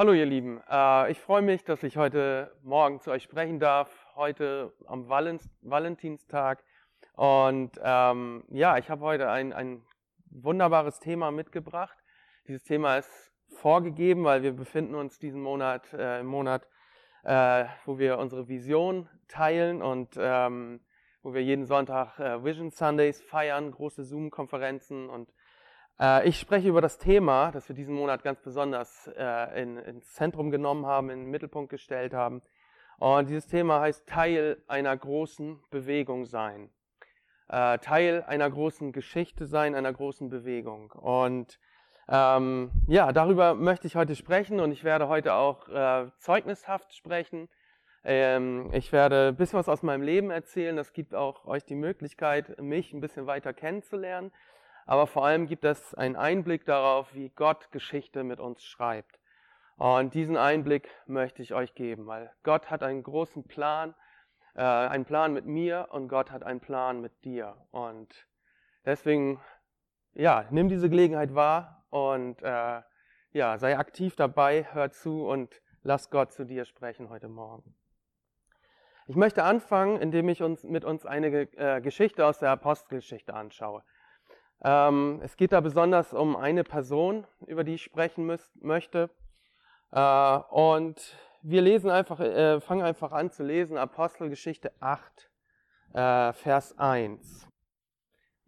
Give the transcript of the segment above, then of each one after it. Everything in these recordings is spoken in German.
Hallo ihr Lieben, äh, ich freue mich, dass ich heute Morgen zu euch sprechen darf, heute am Valentinstag. Und ähm, ja, ich habe heute ein, ein wunderbares Thema mitgebracht. Dieses Thema ist vorgegeben, weil wir befinden uns diesen Monat äh, im Monat, äh, wo wir unsere Vision teilen und ähm, wo wir jeden Sonntag äh, Vision Sundays feiern, große Zoom-Konferenzen und ich spreche über das Thema, das wir diesen Monat ganz besonders äh, in, ins Zentrum genommen haben, in den Mittelpunkt gestellt haben. Und dieses Thema heißt Teil einer großen Bewegung sein. Äh, Teil einer großen Geschichte sein, einer großen Bewegung. Und ähm, ja, darüber möchte ich heute sprechen und ich werde heute auch äh, zeugnishaft sprechen. Ähm, ich werde ein bisschen was aus meinem Leben erzählen. Das gibt auch euch die Möglichkeit, mich ein bisschen weiter kennenzulernen aber vor allem gibt es einen Einblick darauf, wie Gott Geschichte mit uns schreibt. Und diesen Einblick möchte ich euch geben, weil Gott hat einen großen Plan, äh, einen Plan mit mir und Gott hat einen Plan mit dir. Und deswegen, ja, nimm diese Gelegenheit wahr und äh, ja, sei aktiv dabei, hör zu und lass Gott zu dir sprechen heute Morgen. Ich möchte anfangen, indem ich uns mit uns eine äh, Geschichte aus der Apostelgeschichte anschaue. Ähm, es geht da besonders um eine Person, über die ich sprechen müsst, möchte. Äh, und wir lesen einfach, äh, fangen einfach an zu lesen, Apostelgeschichte 8, äh, Vers 1.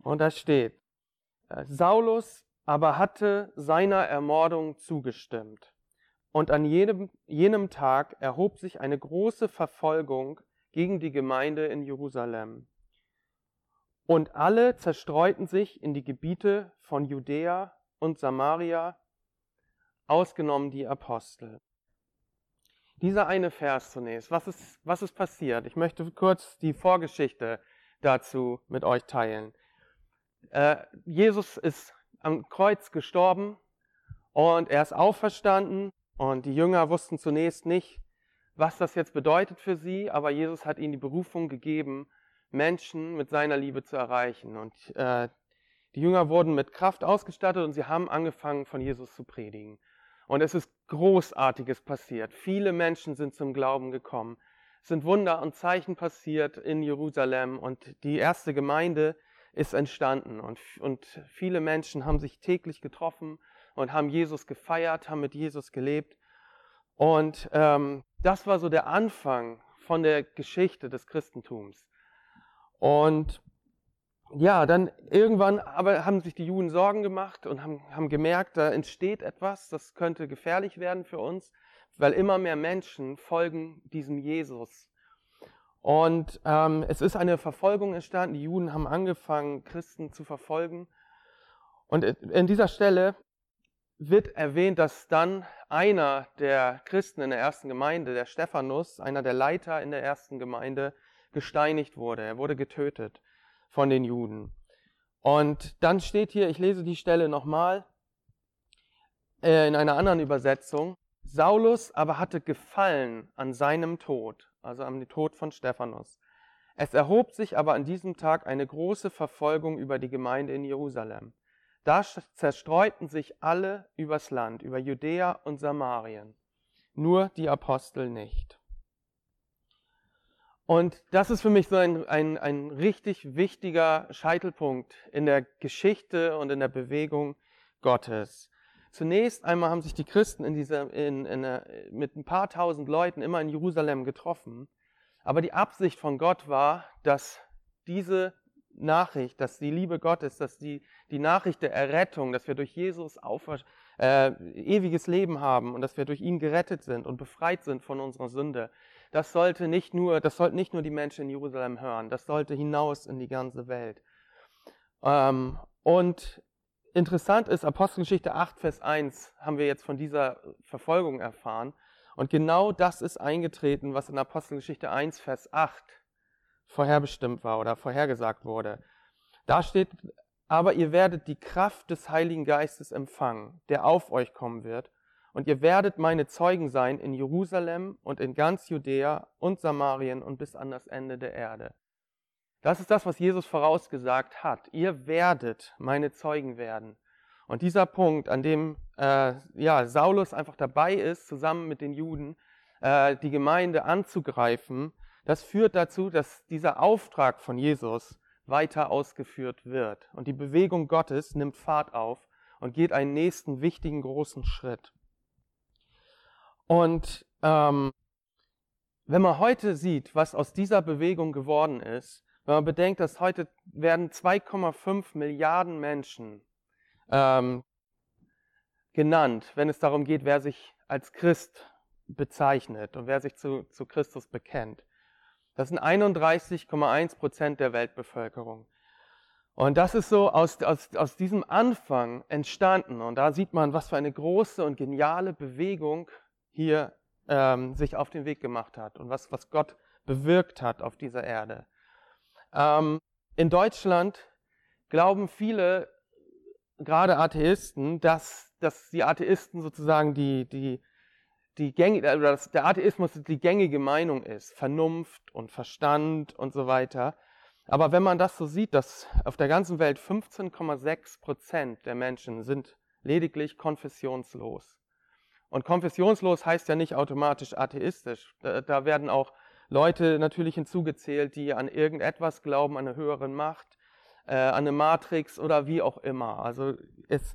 Und da steht, äh, Saulus aber hatte seiner Ermordung zugestimmt. Und an jedem, jenem Tag erhob sich eine große Verfolgung gegen die Gemeinde in Jerusalem. Und alle zerstreuten sich in die Gebiete von Judäa und Samaria, ausgenommen die Apostel. Dieser eine Vers zunächst. Was ist, was ist passiert? Ich möchte kurz die Vorgeschichte dazu mit euch teilen. Äh, Jesus ist am Kreuz gestorben und er ist auferstanden und die Jünger wussten zunächst nicht, was das jetzt bedeutet für sie, aber Jesus hat ihnen die Berufung gegeben, Menschen mit seiner Liebe zu erreichen. Und äh, die Jünger wurden mit Kraft ausgestattet und sie haben angefangen, von Jesus zu predigen. Und es ist Großartiges passiert. Viele Menschen sind zum Glauben gekommen. Es sind Wunder und Zeichen passiert in Jerusalem und die erste Gemeinde ist entstanden. Und, und viele Menschen haben sich täglich getroffen und haben Jesus gefeiert, haben mit Jesus gelebt. Und ähm, das war so der Anfang von der Geschichte des Christentums. Und ja, dann irgendwann aber haben sich die Juden Sorgen gemacht und haben, haben gemerkt, da entsteht etwas, das könnte gefährlich werden für uns, weil immer mehr Menschen folgen diesem Jesus. Und ähm, es ist eine Verfolgung entstanden. Die Juden haben angefangen, Christen zu verfolgen. Und in dieser Stelle wird erwähnt, dass dann einer der Christen in der ersten Gemeinde, der Stephanus, einer der Leiter in der ersten Gemeinde, gesteinigt wurde. Er wurde getötet von den Juden. Und dann steht hier, ich lese die Stelle nochmal äh, in einer anderen Übersetzung, Saulus aber hatte Gefallen an seinem Tod, also am Tod von Stephanus. Es erhob sich aber an diesem Tag eine große Verfolgung über die Gemeinde in Jerusalem. Da zerstreuten sich alle übers Land, über Judäa und Samarien, nur die Apostel nicht. Und das ist für mich so ein, ein, ein richtig wichtiger Scheitelpunkt in der Geschichte und in der Bewegung Gottes. Zunächst einmal haben sich die Christen in dieser, in, in, mit ein paar tausend Leuten immer in Jerusalem getroffen. Aber die Absicht von Gott war, dass diese Nachricht, dass die Liebe Gottes, dass die, die Nachricht der Errettung, dass wir durch Jesus äh, ewiges Leben haben und dass wir durch ihn gerettet sind und befreit sind von unserer Sünde, das sollte nicht nur, das sollten nicht nur die Menschen in Jerusalem hören, das sollte hinaus in die ganze Welt. Ähm, und interessant ist, Apostelgeschichte 8, Vers 1 haben wir jetzt von dieser Verfolgung erfahren. Und genau das ist eingetreten, was in Apostelgeschichte 1, Vers 8 vorherbestimmt war oder vorhergesagt wurde. Da steht, aber ihr werdet die Kraft des Heiligen Geistes empfangen, der auf euch kommen wird, und ihr werdet meine Zeugen sein in Jerusalem und in ganz Judäa und Samarien und bis an das Ende der Erde. Das ist das, was Jesus vorausgesagt hat. Ihr werdet meine Zeugen werden. Und dieser Punkt, an dem äh, ja, Saulus einfach dabei ist, zusammen mit den Juden, äh, die Gemeinde anzugreifen, das führt dazu, dass dieser Auftrag von Jesus weiter ausgeführt wird. Und die Bewegung Gottes nimmt Fahrt auf und geht einen nächsten wichtigen großen Schritt. Und ähm, wenn man heute sieht, was aus dieser Bewegung geworden ist, wenn man bedenkt, dass heute werden 2,5 Milliarden Menschen ähm, genannt, wenn es darum geht, wer sich als Christ bezeichnet und wer sich zu, zu Christus bekennt. Das sind 31,1 Prozent der Weltbevölkerung. Und das ist so aus, aus, aus diesem Anfang entstanden. Und da sieht man, was für eine große und geniale Bewegung hier ähm, sich auf den Weg gemacht hat und was, was Gott bewirkt hat auf dieser Erde. Ähm, in Deutschland glauben viele, gerade Atheisten, dass, dass die Atheisten sozusagen die, die, die gängige, oder dass der Atheismus die gängige Meinung ist, Vernunft und Verstand und so weiter. Aber wenn man das so sieht, dass auf der ganzen Welt 15,6 Prozent der Menschen sind lediglich konfessionslos. Und konfessionslos heißt ja nicht automatisch atheistisch. Da, da werden auch Leute natürlich hinzugezählt, die an irgendetwas glauben, an eine höhere Macht, äh, an eine Matrix oder wie auch immer. Also es,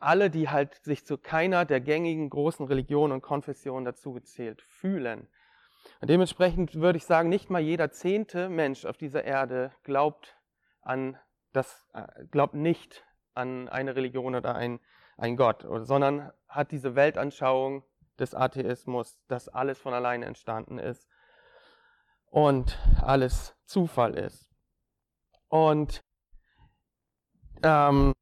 alle, die halt sich zu keiner der gängigen großen Religionen und Konfessionen dazugezählt fühlen. Und dementsprechend würde ich sagen, nicht mal jeder zehnte Mensch auf dieser Erde glaubt an das, äh, glaubt nicht an eine Religion oder ein, ein Gott, sondern hat diese Weltanschauung des Atheismus, dass alles von alleine entstanden ist und alles Zufall ist. Und ähm,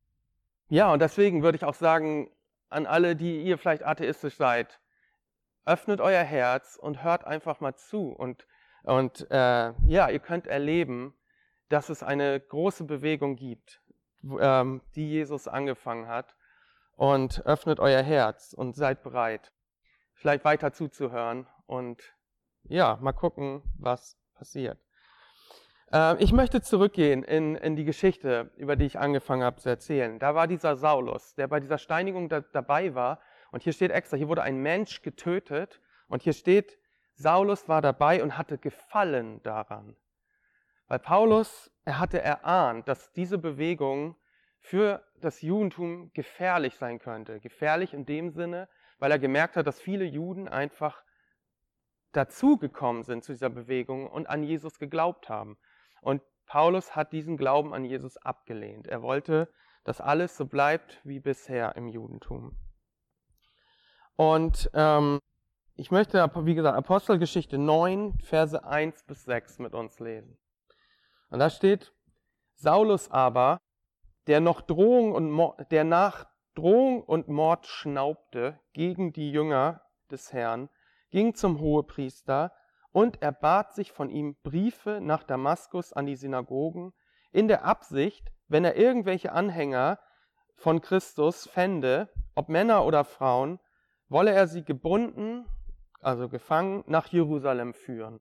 ja, und deswegen würde ich auch sagen, an alle, die ihr vielleicht atheistisch seid, öffnet euer Herz und hört einfach mal zu. Und, und äh, ja, ihr könnt erleben, dass es eine große Bewegung gibt, ähm, die Jesus angefangen hat. Und öffnet euer Herz und seid bereit, vielleicht weiter zuzuhören und ja, mal gucken, was passiert. Ähm, ich möchte zurückgehen in, in die Geschichte, über die ich angefangen habe zu erzählen. Da war dieser Saulus, der bei dieser Steinigung da, dabei war. Und hier steht extra, hier wurde ein Mensch getötet. Und hier steht, Saulus war dabei und hatte Gefallen daran. Weil Paulus, er hatte erahnt, dass diese Bewegung für das Judentum gefährlich sein könnte. Gefährlich in dem Sinne, weil er gemerkt hat, dass viele Juden einfach dazugekommen sind zu dieser Bewegung und an Jesus geglaubt haben. Und Paulus hat diesen Glauben an Jesus abgelehnt. Er wollte, dass alles so bleibt wie bisher im Judentum. Und ähm, ich möchte, wie gesagt, Apostelgeschichte 9, Verse 1 bis 6 mit uns lesen. Und da steht, Saulus aber, der noch Drohung und Mord, der nach Drohung und Mord schnaubte gegen die Jünger des Herrn, ging zum Hohepriester und er bat sich von ihm Briefe nach Damaskus an die Synagogen, in der Absicht, wenn er irgendwelche Anhänger von Christus fände, ob Männer oder Frauen, wolle er sie gebunden, also gefangen, nach Jerusalem führen.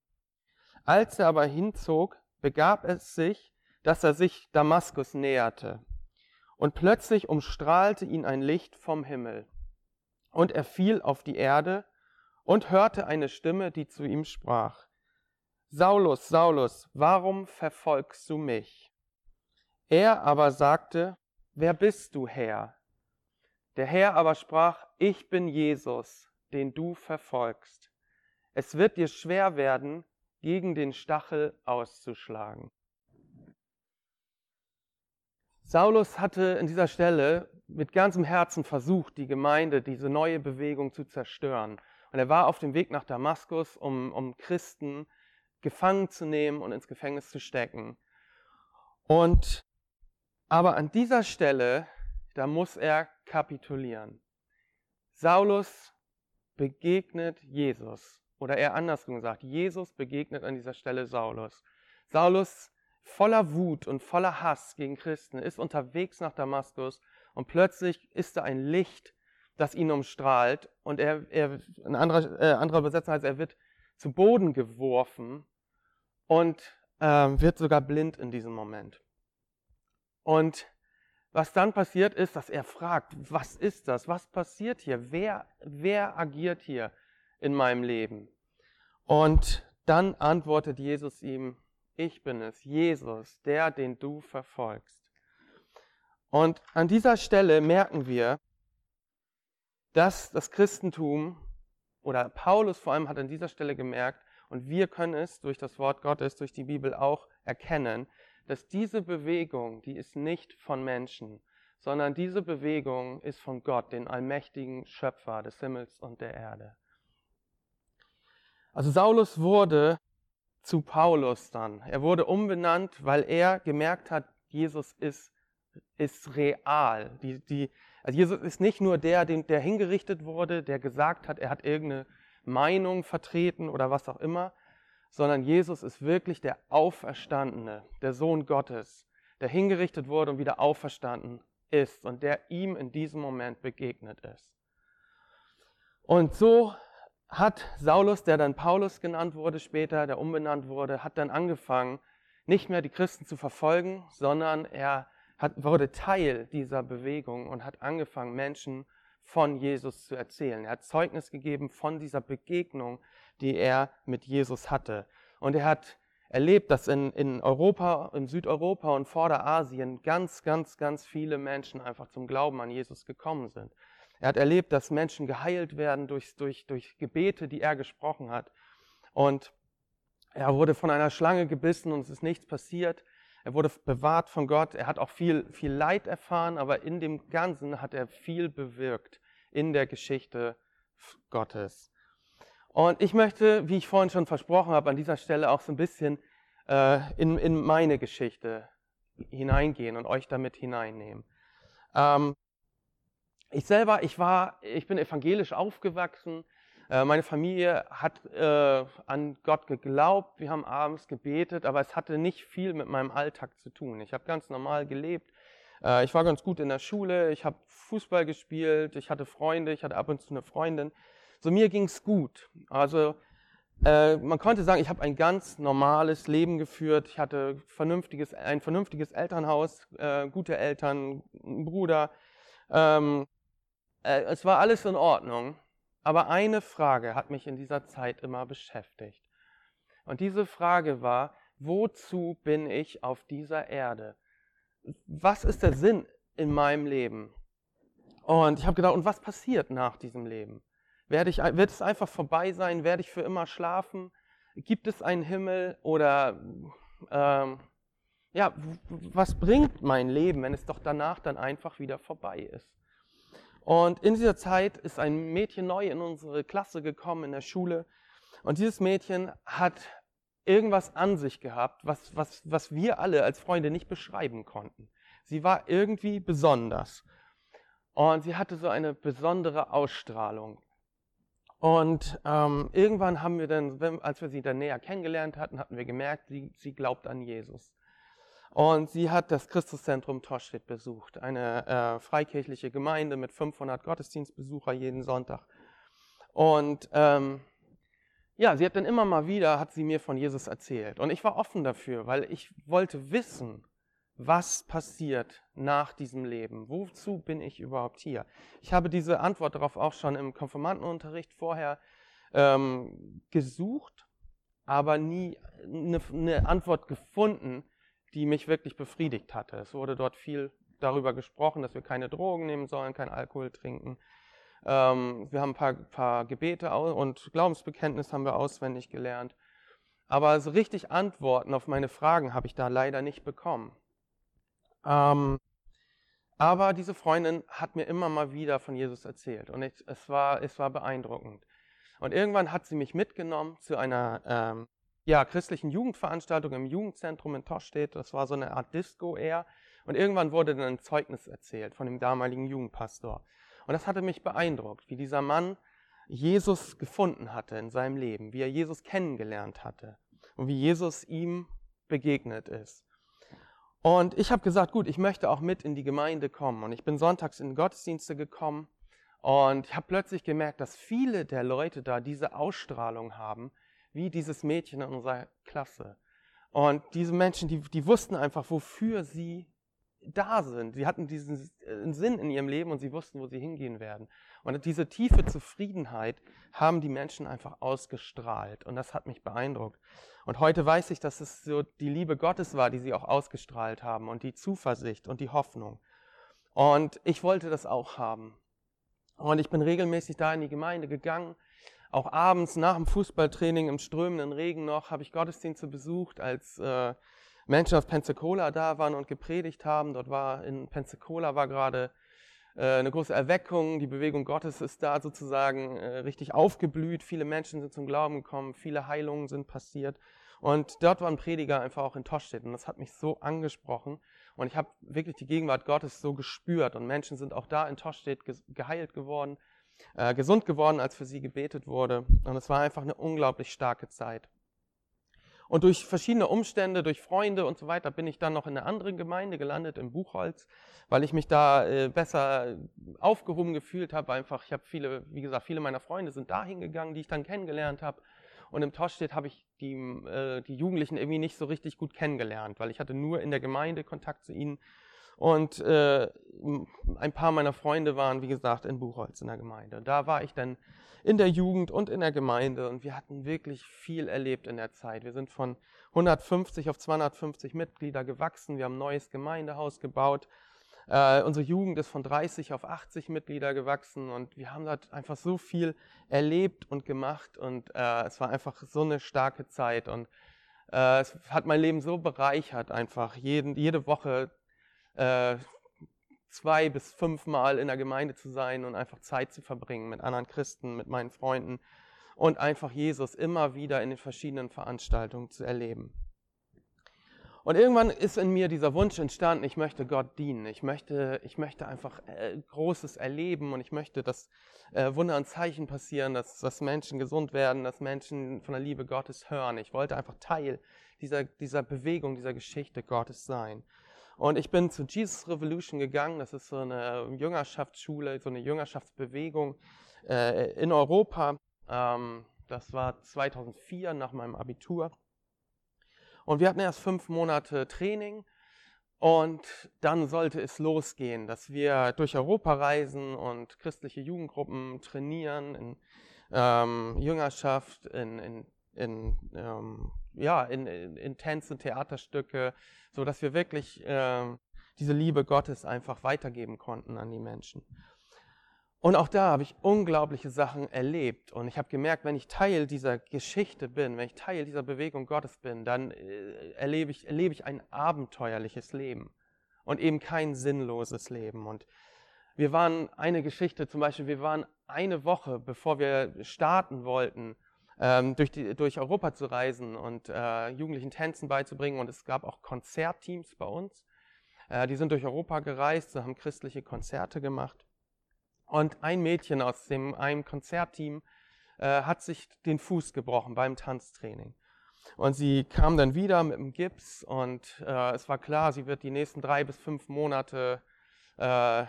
Als er aber hinzog, begab es sich, dass er sich Damaskus näherte. Und plötzlich umstrahlte ihn ein Licht vom Himmel. Und er fiel auf die Erde und hörte eine Stimme, die zu ihm sprach, Saulus, Saulus, warum verfolgst du mich? Er aber sagte, Wer bist du, Herr? Der Herr aber sprach, Ich bin Jesus, den du verfolgst. Es wird dir schwer werden, gegen den Stachel auszuschlagen. Saulus hatte in dieser Stelle mit ganzem Herzen versucht, die Gemeinde, diese neue Bewegung zu zerstören. Und er war auf dem Weg nach Damaskus, um, um Christen gefangen zu nehmen und ins Gefängnis zu stecken. Und aber an dieser Stelle, da muss er kapitulieren. Saulus begegnet Jesus. Oder eher andersrum gesagt, Jesus begegnet an dieser Stelle Saulus. Saulus voller Wut und voller Hass gegen Christen ist unterwegs nach Damaskus und plötzlich ist da ein Licht, das ihn umstrahlt. Und er, er ein anderer, äh, anderer Übersetzung heißt, er wird zu Boden geworfen und äh, wird sogar blind in diesem Moment. Und was dann passiert ist, dass er fragt, was ist das? Was passiert hier? Wer, wer agiert hier in meinem Leben? Und dann antwortet Jesus ihm, ich bin es, Jesus, der, den du verfolgst. Und an dieser Stelle merken wir, dass das Christentum oder Paulus vor allem hat an dieser Stelle gemerkt, und wir können es durch das Wort Gottes, durch die Bibel auch erkennen, dass diese Bewegung, die ist nicht von Menschen, sondern diese Bewegung ist von Gott, den allmächtigen Schöpfer des Himmels und der Erde. Also Saulus wurde zu Paulus dann. Er wurde umbenannt, weil er gemerkt hat, Jesus ist, ist real. Die, die, also Jesus ist nicht nur der, der hingerichtet wurde, der gesagt hat, er hat irgendeine Meinung vertreten oder was auch immer, sondern Jesus ist wirklich der Auferstandene, der Sohn Gottes, der hingerichtet wurde und wieder auferstanden ist und der ihm in diesem Moment begegnet ist. Und so hat Saulus, der dann Paulus genannt wurde später, der umbenannt wurde, hat dann angefangen, nicht mehr die Christen zu verfolgen, sondern er hat, wurde Teil dieser Bewegung und hat angefangen, Menschen von Jesus zu erzählen. Er hat Zeugnis gegeben von dieser Begegnung, die er mit Jesus hatte. Und er hat erlebt, dass in, in Europa, in Südeuropa und Vorderasien ganz, ganz, ganz viele Menschen einfach zum Glauben an Jesus gekommen sind. Er hat erlebt, dass Menschen geheilt werden durch, durch, durch Gebete, die er gesprochen hat. Und er wurde von einer Schlange gebissen und es ist nichts passiert. Er wurde bewahrt von Gott. Er hat auch viel, viel Leid erfahren, aber in dem Ganzen hat er viel bewirkt in der Geschichte Gottes. Und ich möchte, wie ich vorhin schon versprochen habe, an dieser Stelle auch so ein bisschen äh, in, in meine Geschichte hineingehen und euch damit hineinnehmen. Ähm, ich selber, ich war, ich bin evangelisch aufgewachsen. Äh, meine Familie hat äh, an Gott geglaubt. Wir haben abends gebetet, aber es hatte nicht viel mit meinem Alltag zu tun. Ich habe ganz normal gelebt. Äh, ich war ganz gut in der Schule. Ich habe Fußball gespielt. Ich hatte Freunde. Ich hatte ab und zu eine Freundin. So mir ging's gut. Also äh, man konnte sagen, ich habe ein ganz normales Leben geführt. Ich hatte vernünftiges, ein vernünftiges Elternhaus, äh, gute Eltern, einen Bruder. Ähm, äh, es war alles in Ordnung. Aber eine Frage hat mich in dieser Zeit immer beschäftigt. Und diese Frage war, wozu bin ich auf dieser Erde? Was ist der Sinn in meinem Leben? Und ich habe gedacht, und was passiert nach diesem Leben? Werde ich, wird es einfach vorbei sein? Werde ich für immer schlafen? Gibt es einen Himmel? Oder ähm, ja, was bringt mein Leben, wenn es doch danach dann einfach wieder vorbei ist? Und in dieser Zeit ist ein Mädchen neu in unsere Klasse gekommen in der Schule. Und dieses Mädchen hat irgendwas an sich gehabt, was, was, was wir alle als Freunde nicht beschreiben konnten. Sie war irgendwie besonders. Und sie hatte so eine besondere Ausstrahlung. Und ähm, irgendwann haben wir dann, als wir sie dann näher kennengelernt hatten, hatten wir gemerkt, sie, sie glaubt an Jesus. Und sie hat das Christuszentrum Torstedt besucht, eine äh, freikirchliche Gemeinde mit 500 Gottesdienstbesucher jeden Sonntag. Und ähm, ja, sie hat dann immer mal wieder, hat sie mir von Jesus erzählt. Und ich war offen dafür, weil ich wollte wissen, was passiert nach diesem Leben? Wozu bin ich überhaupt hier? Ich habe diese Antwort darauf auch schon im Konfirmandenunterricht vorher ähm, gesucht, aber nie eine, eine Antwort gefunden, die mich wirklich befriedigt hatte. Es wurde dort viel darüber gesprochen, dass wir keine Drogen nehmen sollen, kein Alkohol trinken. Ähm, wir haben ein paar, paar Gebete und Glaubensbekenntnis haben wir auswendig gelernt. Aber so richtig Antworten auf meine Fragen habe ich da leider nicht bekommen. Ähm, aber diese Freundin hat mir immer mal wieder von Jesus erzählt und ich, es, war, es war beeindruckend. Und irgendwann hat sie mich mitgenommen zu einer ähm, ja, christlichen Jugendveranstaltung im Jugendzentrum in Toschstedt. Das war so eine Art Disco eher. Und irgendwann wurde dann ein Zeugnis erzählt von dem damaligen Jugendpastor. Und das hatte mich beeindruckt, wie dieser Mann Jesus gefunden hatte in seinem Leben, wie er Jesus kennengelernt hatte und wie Jesus ihm begegnet ist. Und ich habe gesagt, gut, ich möchte auch mit in die Gemeinde kommen. Und ich bin sonntags in Gottesdienste gekommen und ich habe plötzlich gemerkt, dass viele der Leute da diese Ausstrahlung haben, wie dieses Mädchen in unserer Klasse. Und diese Menschen, die, die wussten einfach, wofür sie da sind. Sie hatten diesen äh, Sinn in ihrem Leben und sie wussten, wo sie hingehen werden. Und diese tiefe Zufriedenheit haben die Menschen einfach ausgestrahlt. Und das hat mich beeindruckt. Und heute weiß ich, dass es so die Liebe Gottes war, die sie auch ausgestrahlt haben und die Zuversicht und die Hoffnung. Und ich wollte das auch haben. Und ich bin regelmäßig da in die Gemeinde gegangen. Auch abends nach dem Fußballtraining im strömenden Regen noch habe ich Gottesdienste besucht, als äh, Menschen aus Pensacola da waren und gepredigt haben. Dort war in Pensacola war gerade äh, eine große Erweckung. Die Bewegung Gottes ist da sozusagen äh, richtig aufgeblüht. Viele Menschen sind zum Glauben gekommen, viele Heilungen sind passiert. Und dort war ein Prediger einfach auch in Toschstedt und das hat mich so angesprochen. Und ich habe wirklich die Gegenwart Gottes so gespürt und Menschen sind auch da in Toschstedt geheilt geworden, äh, gesund geworden, als für sie gebetet wurde. Und es war einfach eine unglaublich starke Zeit. Und durch verschiedene Umstände, durch Freunde und so weiter, bin ich dann noch in einer anderen Gemeinde gelandet, in Buchholz, weil ich mich da äh, besser aufgehoben gefühlt habe. Einfach, ich habe viele, wie gesagt, viele meiner Freunde sind da hingegangen, die ich dann kennengelernt habe. Und im Toschstedt habe ich die, äh, die Jugendlichen irgendwie nicht so richtig gut kennengelernt, weil ich hatte nur in der Gemeinde Kontakt zu ihnen. Und äh, ein paar meiner Freunde waren, wie gesagt, in Buchholz in der Gemeinde. Da war ich dann in der Jugend und in der Gemeinde und wir hatten wirklich viel erlebt in der Zeit. Wir sind von 150 auf 250 Mitglieder gewachsen, wir haben ein neues Gemeindehaus gebaut. Äh, unsere Jugend ist von 30 auf 80 Mitglieder gewachsen und wir haben dort einfach so viel erlebt und gemacht und äh, es war einfach so eine starke Zeit und äh, es hat mein Leben so bereichert, einfach jeden, jede Woche äh, zwei bis fünfmal in der Gemeinde zu sein und einfach Zeit zu verbringen mit anderen Christen, mit meinen Freunden und einfach Jesus immer wieder in den verschiedenen Veranstaltungen zu erleben. Und irgendwann ist in mir dieser Wunsch entstanden, ich möchte Gott dienen, ich möchte, ich möchte einfach äh, Großes erleben und ich möchte, dass äh, Wunder und Zeichen passieren, dass, dass Menschen gesund werden, dass Menschen von der Liebe Gottes hören. Ich wollte einfach Teil dieser, dieser Bewegung, dieser Geschichte Gottes sein. Und ich bin zu Jesus Revolution gegangen. Das ist so eine Jüngerschaftsschule, so eine Jüngerschaftsbewegung äh, in Europa. Ähm, das war 2004 nach meinem Abitur. Und wir hatten erst fünf Monate Training. Und dann sollte es losgehen, dass wir durch Europa reisen und christliche Jugendgruppen trainieren in ähm, Jüngerschaft, in, in, in ähm, ja, in, in, in Tänze, Theaterstücke, so dass wir wirklich äh, diese Liebe Gottes einfach weitergeben konnten an die Menschen. Und auch da habe ich unglaubliche Sachen erlebt. Und ich habe gemerkt, wenn ich Teil dieser Geschichte bin, wenn ich Teil dieser Bewegung Gottes bin, dann äh, erlebe, ich, erlebe ich ein abenteuerliches Leben und eben kein sinnloses Leben. Und wir waren eine Geschichte, zum Beispiel, wir waren eine Woche, bevor wir starten wollten, ähm, durch, die, durch Europa zu reisen und äh, Jugendlichen Tänzen beizubringen. Und es gab auch Konzertteams bei uns. Äh, die sind durch Europa gereist, haben christliche Konzerte gemacht. Und ein Mädchen aus dem einem Konzertteam äh, hat sich den Fuß gebrochen beim Tanztraining. Und sie kam dann wieder mit dem Gips und äh, es war klar, sie wird die nächsten drei bis fünf Monate äh,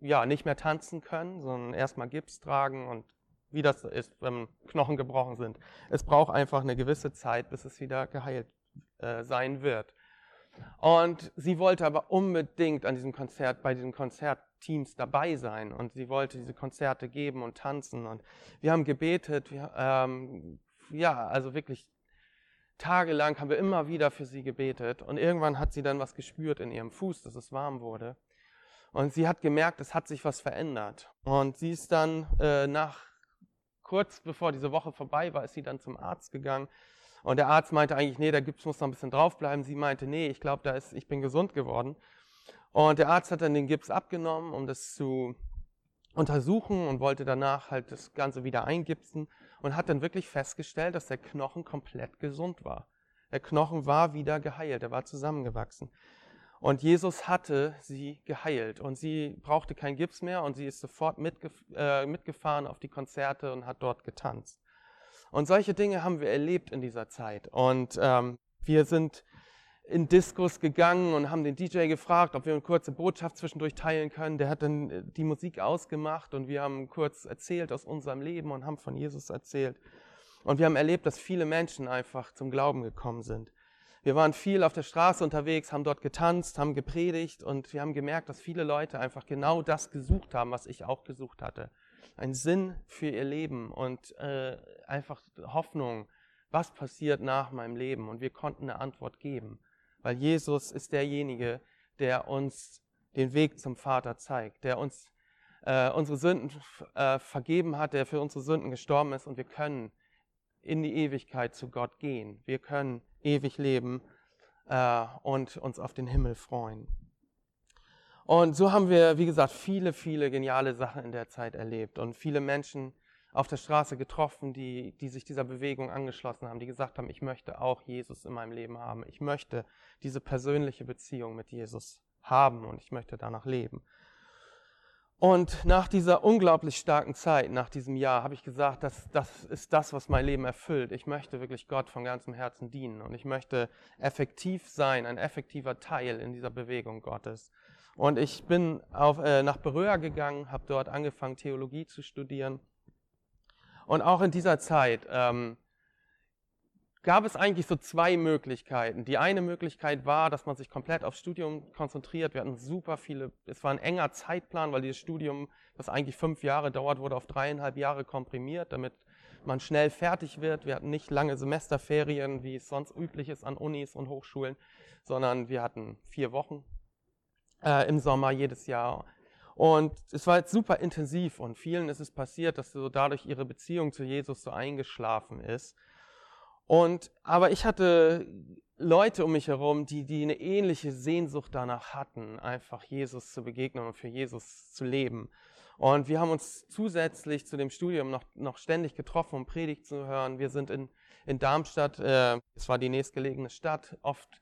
ja, nicht mehr tanzen können, sondern erstmal Gips tragen und wie das ist, wenn Knochen gebrochen sind. Es braucht einfach eine gewisse Zeit, bis es wieder geheilt äh, sein wird. Und sie wollte aber unbedingt an diesem Konzert, bei diesen Konzertteams dabei sein. Und sie wollte diese Konzerte geben und tanzen. Und wir haben gebetet. Wir, ähm, ja, also wirklich tagelang haben wir immer wieder für sie gebetet. Und irgendwann hat sie dann was gespürt in ihrem Fuß, dass es warm wurde. Und sie hat gemerkt, es hat sich was verändert. Und sie ist dann äh, nach kurz bevor diese Woche vorbei war, ist sie dann zum Arzt gegangen. Und der Arzt meinte eigentlich, nee, der Gips muss noch ein bisschen draufbleiben. Sie meinte, nee, ich glaube, da ist, ich bin gesund geworden. Und der Arzt hat dann den Gips abgenommen, um das zu untersuchen und wollte danach halt das Ganze wieder eingipsen und hat dann wirklich festgestellt, dass der Knochen komplett gesund war. Der Knochen war wieder geheilt, er war zusammengewachsen. Und Jesus hatte sie geheilt und sie brauchte kein Gips mehr und sie ist sofort mitgef äh, mitgefahren auf die Konzerte und hat dort getanzt. Und solche Dinge haben wir erlebt in dieser Zeit. Und ähm, wir sind in Diskos gegangen und haben den DJ gefragt, ob wir eine kurze Botschaft zwischendurch teilen können. Der hat dann äh, die Musik ausgemacht und wir haben kurz erzählt aus unserem Leben und haben von Jesus erzählt. Und wir haben erlebt, dass viele Menschen einfach zum Glauben gekommen sind. Wir waren viel auf der Straße unterwegs, haben dort getanzt, haben gepredigt und wir haben gemerkt, dass viele Leute einfach genau das gesucht haben, was ich auch gesucht hatte. Ein Sinn für ihr Leben und äh, einfach Hoffnung, was passiert nach meinem Leben. Und wir konnten eine Antwort geben, weil Jesus ist derjenige, der uns den Weg zum Vater zeigt, der uns äh, unsere Sünden äh, vergeben hat, der für unsere Sünden gestorben ist und wir können in die Ewigkeit zu Gott gehen. Wir können ewig leben äh, und uns auf den Himmel freuen. Und so haben wir, wie gesagt, viele, viele geniale Sachen in der Zeit erlebt und viele Menschen auf der Straße getroffen, die, die sich dieser Bewegung angeschlossen haben, die gesagt haben, ich möchte auch Jesus in meinem Leben haben. Ich möchte diese persönliche Beziehung mit Jesus haben und ich möchte danach leben. Und nach dieser unglaublich starken Zeit, nach diesem Jahr, habe ich gesagt, das, das ist das, was mein Leben erfüllt. Ich möchte wirklich Gott von ganzem Herzen dienen und ich möchte effektiv sein, ein effektiver Teil in dieser Bewegung Gottes. Und ich bin auf, äh, nach Beröa gegangen, habe dort angefangen, Theologie zu studieren. Und auch in dieser Zeit ähm, gab es eigentlich so zwei Möglichkeiten. Die eine Möglichkeit war, dass man sich komplett aufs Studium konzentriert. Wir hatten super viele, es war ein enger Zeitplan, weil dieses Studium, das eigentlich fünf Jahre dauert, wurde auf dreieinhalb Jahre komprimiert, damit man schnell fertig wird. Wir hatten nicht lange Semesterferien, wie es sonst üblich ist an Unis und Hochschulen, sondern wir hatten vier Wochen äh, im Sommer jedes Jahr. Und es war jetzt super intensiv und vielen ist es passiert, dass so dadurch ihre Beziehung zu Jesus so eingeschlafen ist und, aber ich hatte Leute um mich herum, die, die eine ähnliche Sehnsucht danach hatten, einfach Jesus zu begegnen und für Jesus zu leben. Und wir haben uns zusätzlich zu dem Studium noch, noch ständig getroffen, um Predigt zu hören. Wir sind in, in Darmstadt, äh, es war die nächstgelegene Stadt, oft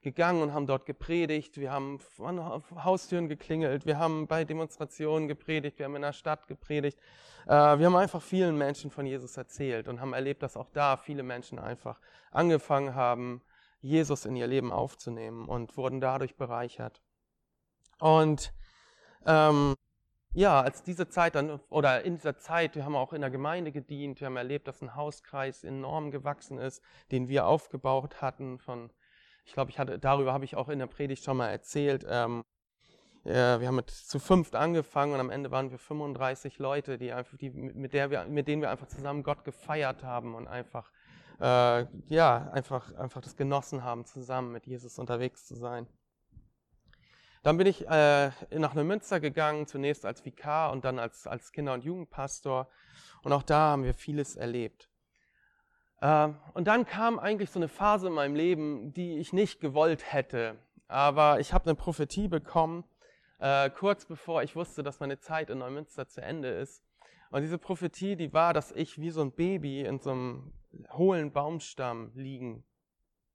gegangen und haben dort gepredigt. Wir haben an Haustüren geklingelt. Wir haben bei Demonstrationen gepredigt. Wir haben in der Stadt gepredigt. Äh, wir haben einfach vielen Menschen von Jesus erzählt und haben erlebt, dass auch da viele Menschen einfach angefangen haben, Jesus in ihr Leben aufzunehmen und wurden dadurch bereichert. Und ähm, ja, als diese Zeit dann, oder in dieser Zeit, wir haben auch in der Gemeinde gedient, wir haben erlebt, dass ein Hauskreis enorm gewachsen ist, den wir aufgebaut hatten von ich glaube, ich hatte, darüber habe ich auch in der Predigt schon mal erzählt. Ähm, äh, wir haben mit zu fünft angefangen und am Ende waren wir 35 Leute, die einfach, die, mit, der wir, mit denen wir einfach zusammen Gott gefeiert haben und einfach, äh, ja, einfach, einfach das genossen haben, zusammen mit Jesus unterwegs zu sein. Dann bin ich äh, nach Neumünster gegangen, zunächst als Vikar und dann als, als Kinder- und Jugendpastor. Und auch da haben wir vieles erlebt. Ähm, und dann kam eigentlich so eine Phase in meinem Leben, die ich nicht gewollt hätte. Aber ich habe eine Prophetie bekommen, äh, kurz bevor ich wusste, dass meine Zeit in Neumünster zu Ende ist. Und diese Prophetie, die war, dass ich wie so ein Baby in so einem hohlen Baumstamm liegen.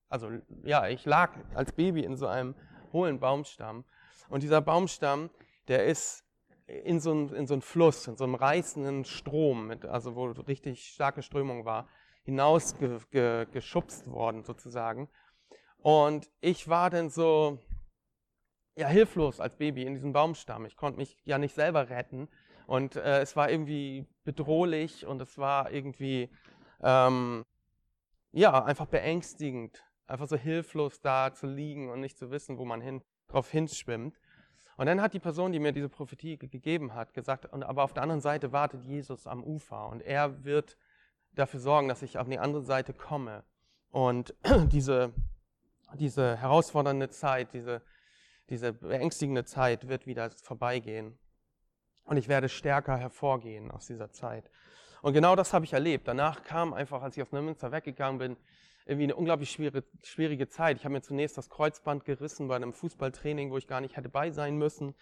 Also ja, ich lag als Baby in so einem hohlen Baumstamm. Und dieser Baumstamm, der ist in so, einen, in so einen Fluss, in so einem reißenden Strom, mit, also wo richtig starke Strömung war, hinausgeschubst worden sozusagen. Und ich war dann so ja, hilflos als Baby in diesem Baumstamm. Ich konnte mich ja nicht selber retten. Und äh, es war irgendwie bedrohlich und es war irgendwie ähm, ja, einfach beängstigend, einfach so hilflos da zu liegen und nicht zu wissen, wo man hin, drauf hinschwimmt. Und dann hat die Person, die mir diese Prophetie gegeben hat, gesagt, und, aber auf der anderen Seite wartet Jesus am Ufer und er wird dafür sorgen, dass ich auf die andere Seite komme und diese, diese herausfordernde Zeit, diese, diese beängstigende Zeit wird wieder vorbeigehen. Und ich werde stärker hervorgehen aus dieser Zeit. Und genau das habe ich erlebt. Danach kam einfach, als ich aus Neumünster weggegangen bin, irgendwie eine unglaublich schwierige, schwierige Zeit. Ich habe mir zunächst das Kreuzband gerissen bei einem Fußballtraining, wo ich gar nicht hätte bei sein müssen.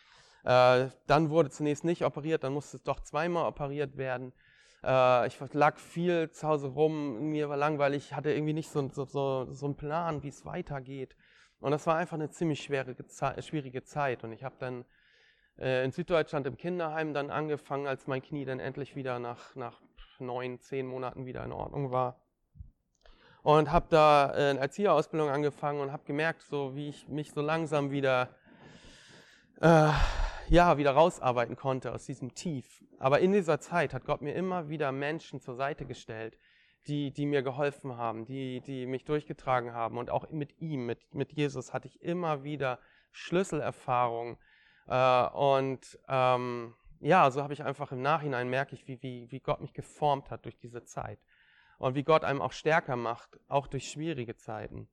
Äh, dann wurde zunächst nicht operiert, dann musste es doch zweimal operiert werden. Äh, ich lag viel zu Hause rum, mir war langweilig, ich hatte irgendwie nicht so, so, so, so einen Plan, wie es weitergeht. Und das war einfach eine ziemlich schwierige Zeit, schwierige Zeit. Und ich habe dann äh, in Süddeutschland im Kinderheim dann angefangen, als mein Knie dann endlich wieder nach, nach neun, zehn Monaten wieder in Ordnung war. Und habe da äh, eine Erzieherausbildung angefangen und habe gemerkt, so wie ich mich so langsam wieder äh, ja, wieder rausarbeiten konnte aus diesem Tief. Aber in dieser Zeit hat Gott mir immer wieder Menschen zur Seite gestellt, die, die mir geholfen haben, die, die mich durchgetragen haben. Und auch mit ihm, mit, mit Jesus, hatte ich immer wieder Schlüsselerfahrungen. Äh, und ähm, ja, so habe ich einfach im Nachhinein merke ich, wie, wie, wie Gott mich geformt hat durch diese Zeit. Und wie Gott einem auch stärker macht, auch durch schwierige Zeiten.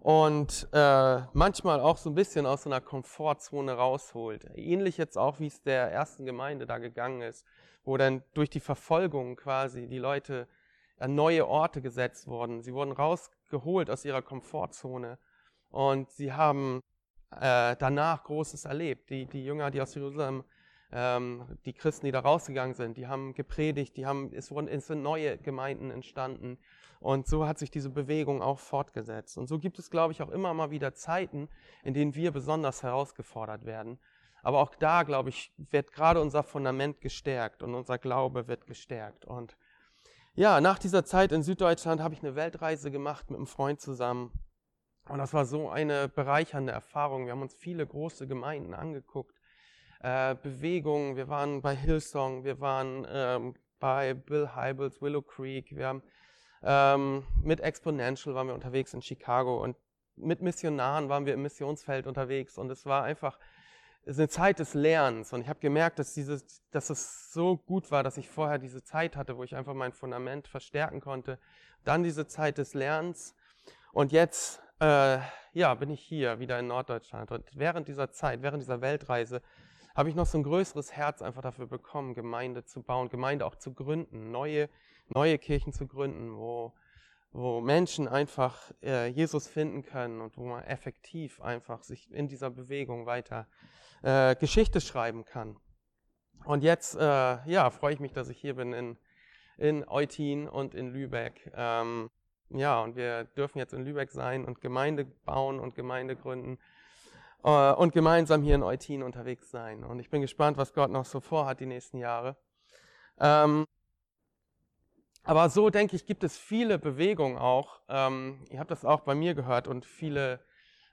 Und äh, manchmal auch so ein bisschen aus so einer Komfortzone rausholt. Ähnlich jetzt auch, wie es der ersten Gemeinde da gegangen ist, wo dann durch die Verfolgung quasi die Leute an neue Orte gesetzt wurden. Sie wurden rausgeholt aus ihrer Komfortzone und sie haben äh, danach Großes erlebt. Die, die Jünger, die aus Jerusalem, ähm, die Christen, die da rausgegangen sind, die haben gepredigt, die haben, es, wurden, es sind neue Gemeinden entstanden. Und so hat sich diese Bewegung auch fortgesetzt. Und so gibt es, glaube ich, auch immer mal wieder Zeiten, in denen wir besonders herausgefordert werden. Aber auch da, glaube ich, wird gerade unser Fundament gestärkt und unser Glaube wird gestärkt. Und ja, nach dieser Zeit in Süddeutschland habe ich eine Weltreise gemacht mit einem Freund zusammen. Und das war so eine bereichernde Erfahrung. Wir haben uns viele große Gemeinden angeguckt, äh, Bewegungen. Wir waren bei Hillsong, wir waren ähm, bei Bill Hybels, Willow Creek. Wir haben ähm, mit Exponential waren wir unterwegs in Chicago und mit Missionaren waren wir im Missionsfeld unterwegs. Und es war einfach ist eine Zeit des Lernens und ich habe gemerkt, dass, dieses, dass es so gut war, dass ich vorher diese Zeit hatte, wo ich einfach mein Fundament verstärken konnte. Dann diese Zeit des Lernens und jetzt äh, ja, bin ich hier wieder in Norddeutschland. Und während dieser Zeit, während dieser Weltreise, habe ich noch so ein größeres Herz einfach dafür bekommen, Gemeinde zu bauen, Gemeinde auch zu gründen, neue, neue Kirchen zu gründen, wo, wo Menschen einfach äh, Jesus finden können und wo man effektiv einfach sich in dieser Bewegung weiter äh, Geschichte schreiben kann. Und jetzt äh, ja, freue ich mich, dass ich hier bin in, in Eutin und in Lübeck. Ähm, ja, und wir dürfen jetzt in Lübeck sein und Gemeinde bauen und Gemeinde gründen äh, und gemeinsam hier in Eutin unterwegs sein. Und ich bin gespannt, was Gott noch so vorhat die nächsten Jahre. Ähm, aber so denke ich, gibt es viele Bewegungen auch. Ähm, ihr habt das auch bei mir gehört und viele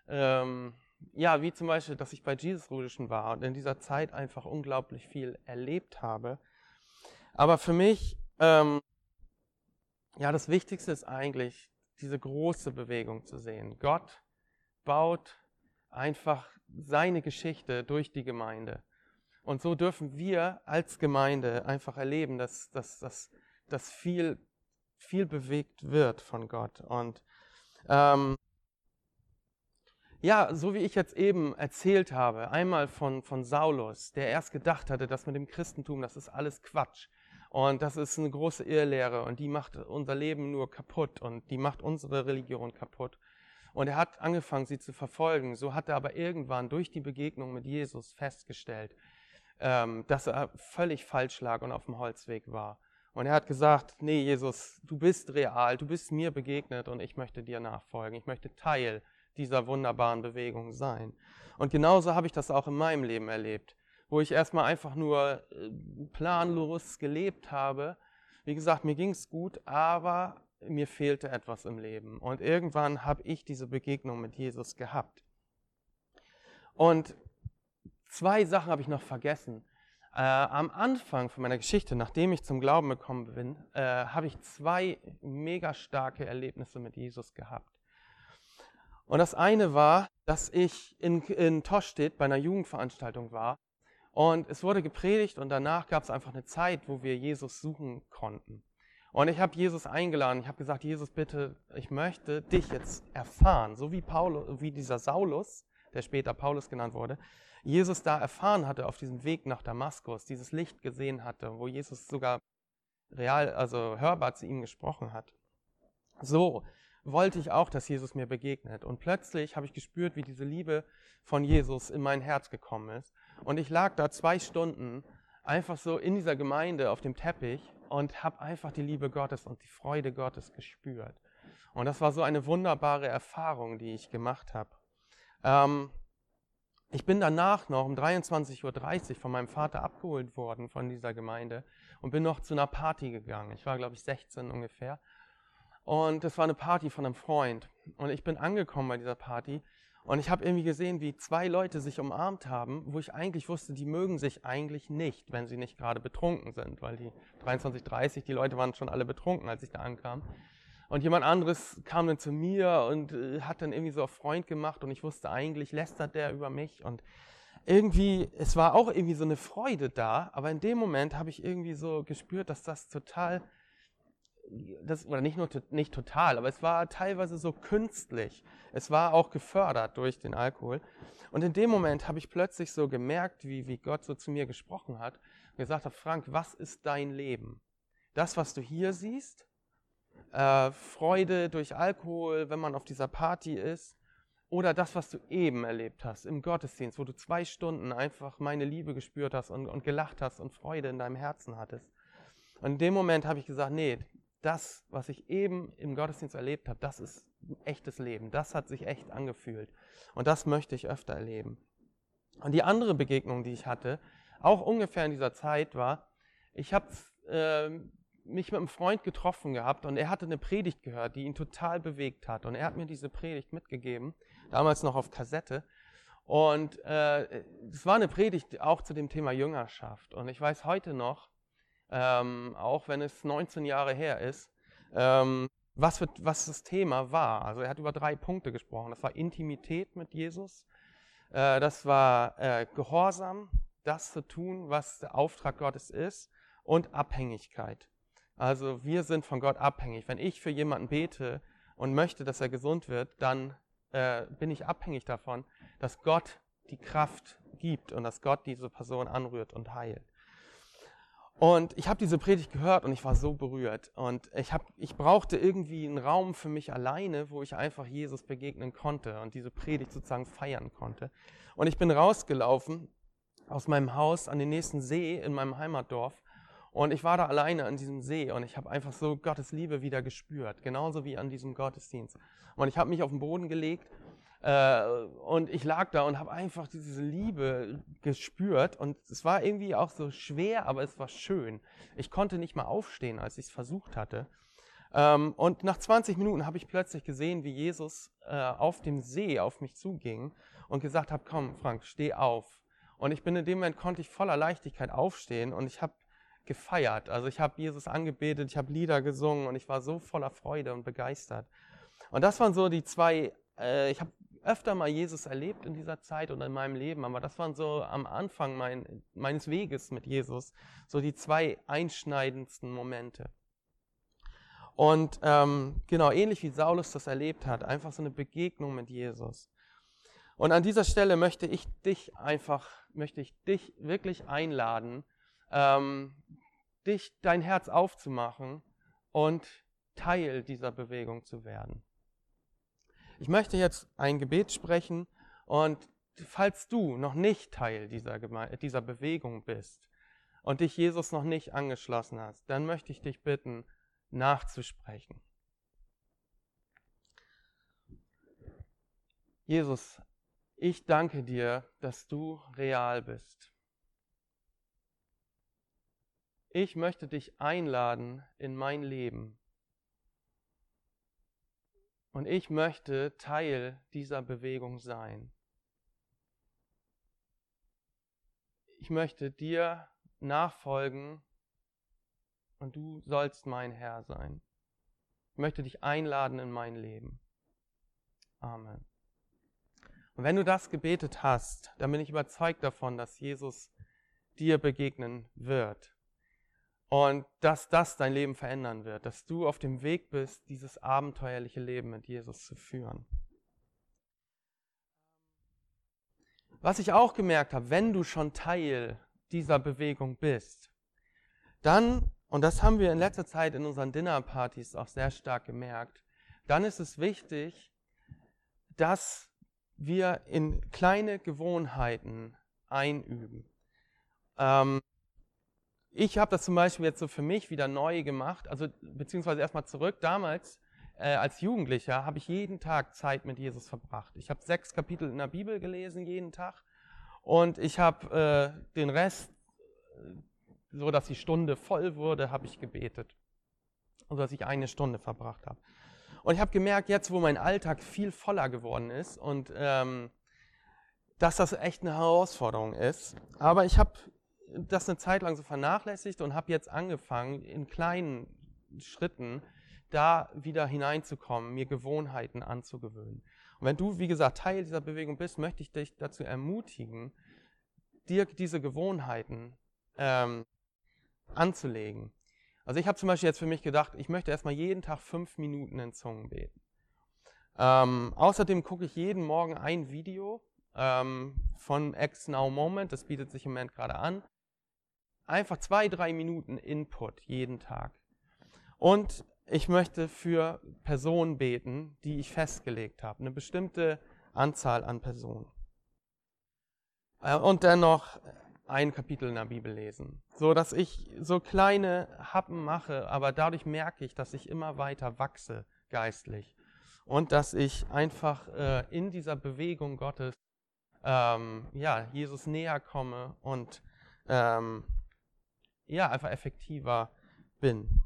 ähm, ja, wie zum Beispiel, dass ich bei Jesus Rudischen war und in dieser Zeit einfach unglaublich viel erlebt habe. Aber für mich, ähm, ja, das Wichtigste ist eigentlich, diese große Bewegung zu sehen. Gott baut einfach seine Geschichte durch die Gemeinde. Und so dürfen wir als Gemeinde einfach erleben, dass, dass, dass, dass viel, viel bewegt wird von Gott. Und ähm, ja, so wie ich jetzt eben erzählt habe, einmal von, von Saulus, der erst gedacht hatte, dass mit dem Christentum, das ist alles Quatsch. Und das ist eine große Irrlehre und die macht unser Leben nur kaputt und die macht unsere Religion kaputt. Und er hat angefangen, sie zu verfolgen. So hat er aber irgendwann durch die Begegnung mit Jesus festgestellt, ähm, dass er völlig falsch lag und auf dem Holzweg war. Und er hat gesagt, nee, Jesus, du bist real, du bist mir begegnet und ich möchte dir nachfolgen. Ich möchte Teil dieser wunderbaren Bewegung sein. Und genauso habe ich das auch in meinem Leben erlebt, wo ich erstmal einfach nur äh, planlos gelebt habe. Wie gesagt, mir ging es gut, aber mir fehlte etwas im Leben. Und irgendwann habe ich diese Begegnung mit Jesus gehabt. Und zwei Sachen habe ich noch vergessen. Äh, am Anfang von meiner Geschichte, nachdem ich zum Glauben gekommen bin, äh, habe ich zwei mega starke Erlebnisse mit Jesus gehabt. Und das eine war, dass ich in, in Toschstedt bei einer Jugendveranstaltung war und es wurde gepredigt und danach gab es einfach eine Zeit, wo wir Jesus suchen konnten. Und ich habe Jesus eingeladen. Ich habe gesagt, Jesus, bitte, ich möchte dich jetzt erfahren, so wie Paulus, wie dieser Saulus, der später Paulus genannt wurde, Jesus da erfahren hatte auf diesem Weg nach Damaskus, dieses Licht gesehen hatte, wo Jesus sogar real, also hörbar zu ihm gesprochen hat. So wollte ich auch, dass Jesus mir begegnet. Und plötzlich habe ich gespürt, wie diese Liebe von Jesus in mein Herz gekommen ist. Und ich lag da zwei Stunden einfach so in dieser Gemeinde auf dem Teppich und habe einfach die Liebe Gottes und die Freude Gottes gespürt. Und das war so eine wunderbare Erfahrung, die ich gemacht habe. Ähm, ich bin danach noch um 23.30 Uhr von meinem Vater abgeholt worden von dieser Gemeinde und bin noch zu einer Party gegangen. Ich war, glaube ich, 16 ungefähr. Und das war eine Party von einem Freund. Und ich bin angekommen bei dieser Party Und ich habe irgendwie gesehen, wie zwei Leute sich umarmt haben, wo ich eigentlich wusste, die mögen sich eigentlich nicht, wenn sie nicht gerade betrunken sind, weil die 23.30, die Leute waren schon alle betrunken, als ich da ankam. Und jemand anderes kam dann zu mir und äh, hat dann irgendwie so auf Freund gemacht und ich wusste eigentlich, lästert der über mich und irgendwie, es war auch irgendwie so eine Freude da, aber in dem Moment habe ich irgendwie so gespürt, dass das total das, oder nicht nur nicht total, aber es war teilweise so künstlich. Es war auch gefördert durch den Alkohol. Und in dem Moment habe ich plötzlich so gemerkt, wie, wie Gott so zu mir gesprochen hat und gesagt hat, Frank, was ist dein Leben? Das, was du hier siehst, äh, Freude durch Alkohol, wenn man auf dieser Party ist, oder das, was du eben erlebt hast im Gottesdienst, wo du zwei Stunden einfach meine Liebe gespürt hast und, und gelacht hast und Freude in deinem Herzen hattest. Und in dem Moment habe ich gesagt, nee, das, was ich eben im Gottesdienst erlebt habe, das ist echtes Leben. Das hat sich echt angefühlt. Und das möchte ich öfter erleben. Und die andere Begegnung, die ich hatte, auch ungefähr in dieser Zeit war, ich habe äh, mich mit einem Freund getroffen gehabt und er hatte eine Predigt gehört, die ihn total bewegt hat. Und er hat mir diese Predigt mitgegeben, damals noch auf Kassette. Und äh, es äh, war eine Predigt auch zu dem Thema Jüngerschaft. Und ich weiß heute noch, ähm, auch wenn es 19 Jahre her ist, ähm, was, für, was das Thema war. Also er hat über drei Punkte gesprochen. Das war Intimität mit Jesus, äh, das war äh, Gehorsam, das zu tun, was der Auftrag Gottes ist, und Abhängigkeit. Also wir sind von Gott abhängig. Wenn ich für jemanden bete und möchte, dass er gesund wird, dann äh, bin ich abhängig davon, dass Gott die Kraft gibt und dass Gott diese Person anrührt und heilt. Und ich habe diese Predigt gehört und ich war so berührt. Und ich, hab, ich brauchte irgendwie einen Raum für mich alleine, wo ich einfach Jesus begegnen konnte und diese Predigt sozusagen feiern konnte. Und ich bin rausgelaufen aus meinem Haus an den nächsten See in meinem Heimatdorf. Und ich war da alleine an diesem See und ich habe einfach so Gottes Liebe wieder gespürt, genauso wie an diesem Gottesdienst. Und ich habe mich auf den Boden gelegt und ich lag da und habe einfach diese Liebe gespürt. Und es war irgendwie auch so schwer, aber es war schön. Ich konnte nicht mal aufstehen, als ich es versucht hatte. Ähm, und nach 20 Minuten habe ich plötzlich gesehen, wie Jesus äh, auf dem See auf mich zuging und gesagt hat, komm Frank, steh auf. Und ich bin in dem Moment, konnte ich voller Leichtigkeit aufstehen und ich habe gefeiert. Also ich habe Jesus angebetet, ich habe Lieder gesungen und ich war so voller Freude und begeistert. Und das waren so die zwei, äh, ich habe öfter mal Jesus erlebt in dieser Zeit und in meinem Leben, aber das waren so am Anfang mein, meines Weges mit Jesus so die zwei einschneidendsten Momente. Und ähm, genau, ähnlich wie Saulus das erlebt hat, einfach so eine Begegnung mit Jesus. Und an dieser Stelle möchte ich dich einfach, möchte ich dich wirklich einladen, ähm, dich, dein Herz aufzumachen und Teil dieser Bewegung zu werden. Ich möchte jetzt ein Gebet sprechen und falls du noch nicht Teil dieser, Geme dieser Bewegung bist und dich Jesus noch nicht angeschlossen hast, dann möchte ich dich bitten, nachzusprechen. Jesus, ich danke dir, dass du real bist. Ich möchte dich einladen in mein Leben. Und ich möchte Teil dieser Bewegung sein. Ich möchte dir nachfolgen und du sollst mein Herr sein. Ich möchte dich einladen in mein Leben. Amen. Und wenn du das gebetet hast, dann bin ich überzeugt davon, dass Jesus dir begegnen wird. Und dass das dein Leben verändern wird, dass du auf dem Weg bist, dieses abenteuerliche Leben mit Jesus zu führen. Was ich auch gemerkt habe, wenn du schon Teil dieser Bewegung bist, dann, und das haben wir in letzter Zeit in unseren Dinnerpartys auch sehr stark gemerkt, dann ist es wichtig, dass wir in kleine Gewohnheiten einüben. Ähm, ich habe das zum Beispiel jetzt so für mich wieder neu gemacht, also beziehungsweise erstmal zurück. Damals äh, als Jugendlicher habe ich jeden Tag Zeit mit Jesus verbracht. Ich habe sechs Kapitel in der Bibel gelesen jeden Tag und ich habe äh, den Rest, äh, so dass die Stunde voll wurde, habe ich gebetet, so dass ich eine Stunde verbracht habe. Und ich habe gemerkt, jetzt wo mein Alltag viel voller geworden ist und ähm, dass das echt eine Herausforderung ist. Aber ich habe das eine Zeit lang so vernachlässigt und habe jetzt angefangen, in kleinen Schritten da wieder hineinzukommen, mir Gewohnheiten anzugewöhnen. Und wenn du, wie gesagt, Teil dieser Bewegung bist, möchte ich dich dazu ermutigen, dir diese Gewohnheiten ähm, anzulegen. Also ich habe zum Beispiel jetzt für mich gedacht, ich möchte erstmal jeden Tag fünf Minuten in Zungen beten. Ähm, außerdem gucke ich jeden Morgen ein Video ähm, von X Now Moment, das bietet sich im Moment gerade an. Einfach zwei, drei Minuten Input jeden Tag. Und ich möchte für Personen beten, die ich festgelegt habe, eine bestimmte Anzahl an Personen. Äh, und dennoch ein Kapitel in der Bibel lesen, so dass ich so kleine Happen mache, aber dadurch merke ich, dass ich immer weiter wachse geistlich und dass ich einfach äh, in dieser Bewegung Gottes ähm, ja Jesus näher komme und ähm, ja einfach effektiver bin.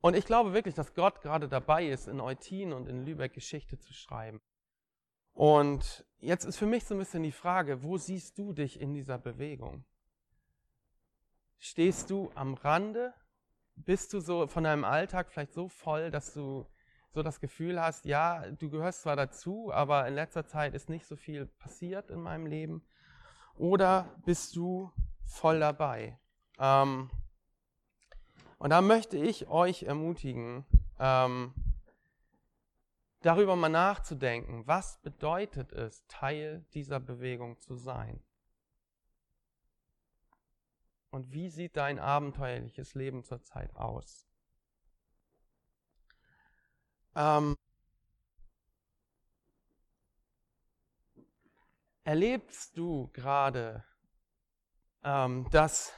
Und ich glaube wirklich, dass Gott gerade dabei ist, in Eutin und in Lübeck Geschichte zu schreiben. Und jetzt ist für mich so ein bisschen die Frage, wo siehst du dich in dieser Bewegung? Stehst du am Rande? Bist du so von deinem Alltag vielleicht so voll, dass du so das Gefühl hast, ja, du gehörst zwar dazu, aber in letzter Zeit ist nicht so viel passiert in meinem Leben? Oder bist du voll dabei? Ähm, und da möchte ich euch ermutigen, ähm, darüber mal nachzudenken, was bedeutet es, Teil dieser Bewegung zu sein? Und wie sieht dein abenteuerliches Leben zurzeit aus? Ähm, erlebst du gerade, ähm, dass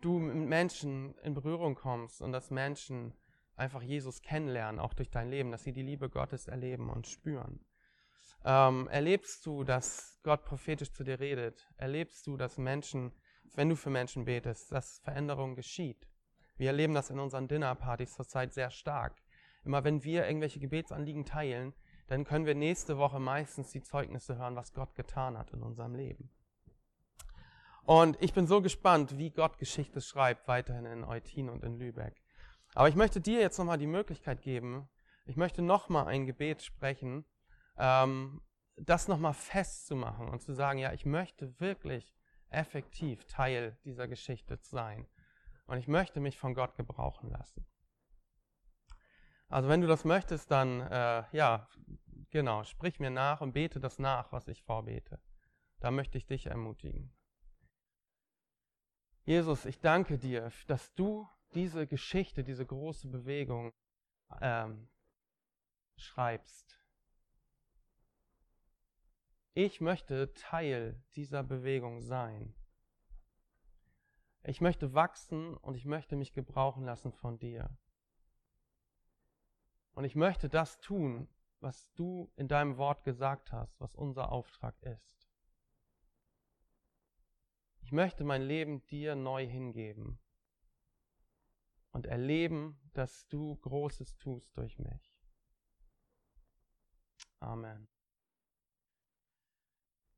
du mit Menschen in Berührung kommst und dass Menschen einfach Jesus kennenlernen, auch durch dein Leben, dass sie die Liebe Gottes erleben und spüren. Ähm, erlebst du, dass Gott prophetisch zu dir redet? Erlebst du, dass Menschen, wenn du für Menschen betest, dass Veränderung geschieht? Wir erleben das in unseren Dinnerpartys zurzeit sehr stark. Immer wenn wir irgendwelche Gebetsanliegen teilen, dann können wir nächste Woche meistens die Zeugnisse hören, was Gott getan hat in unserem Leben. Und ich bin so gespannt, wie Gott Geschichte schreibt, weiterhin in Eutin und in Lübeck. Aber ich möchte dir jetzt nochmal die Möglichkeit geben, ich möchte nochmal ein Gebet sprechen, ähm, das nochmal festzumachen und zu sagen, ja, ich möchte wirklich effektiv Teil dieser Geschichte sein. Und ich möchte mich von Gott gebrauchen lassen. Also wenn du das möchtest, dann, äh, ja, genau, sprich mir nach und bete das nach, was ich vorbete. Da möchte ich dich ermutigen. Jesus, ich danke dir, dass du diese Geschichte, diese große Bewegung ähm, schreibst. Ich möchte Teil dieser Bewegung sein. Ich möchte wachsen und ich möchte mich gebrauchen lassen von dir. Und ich möchte das tun, was du in deinem Wort gesagt hast, was unser Auftrag ist. Ich möchte mein Leben dir neu hingeben und erleben, dass du Großes tust durch mich. Amen.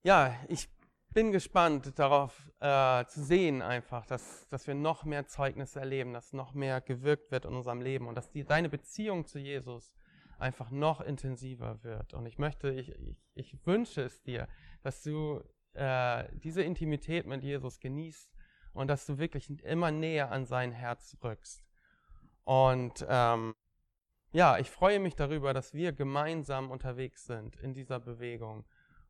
Ja, ich bin gespannt darauf äh, zu sehen einfach, dass, dass wir noch mehr Zeugnisse erleben, dass noch mehr gewirkt wird in unserem Leben und dass die, deine Beziehung zu Jesus einfach noch intensiver wird. Und ich möchte, ich, ich, ich wünsche es dir, dass du äh, diese Intimität mit Jesus genießt und dass du wirklich immer näher an sein Herz rückst. Und ähm, ja, ich freue mich darüber, dass wir gemeinsam unterwegs sind in dieser Bewegung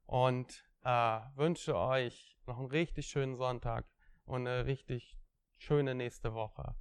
und äh, wünsche euch noch einen richtig schönen Sonntag und eine richtig schöne nächste Woche.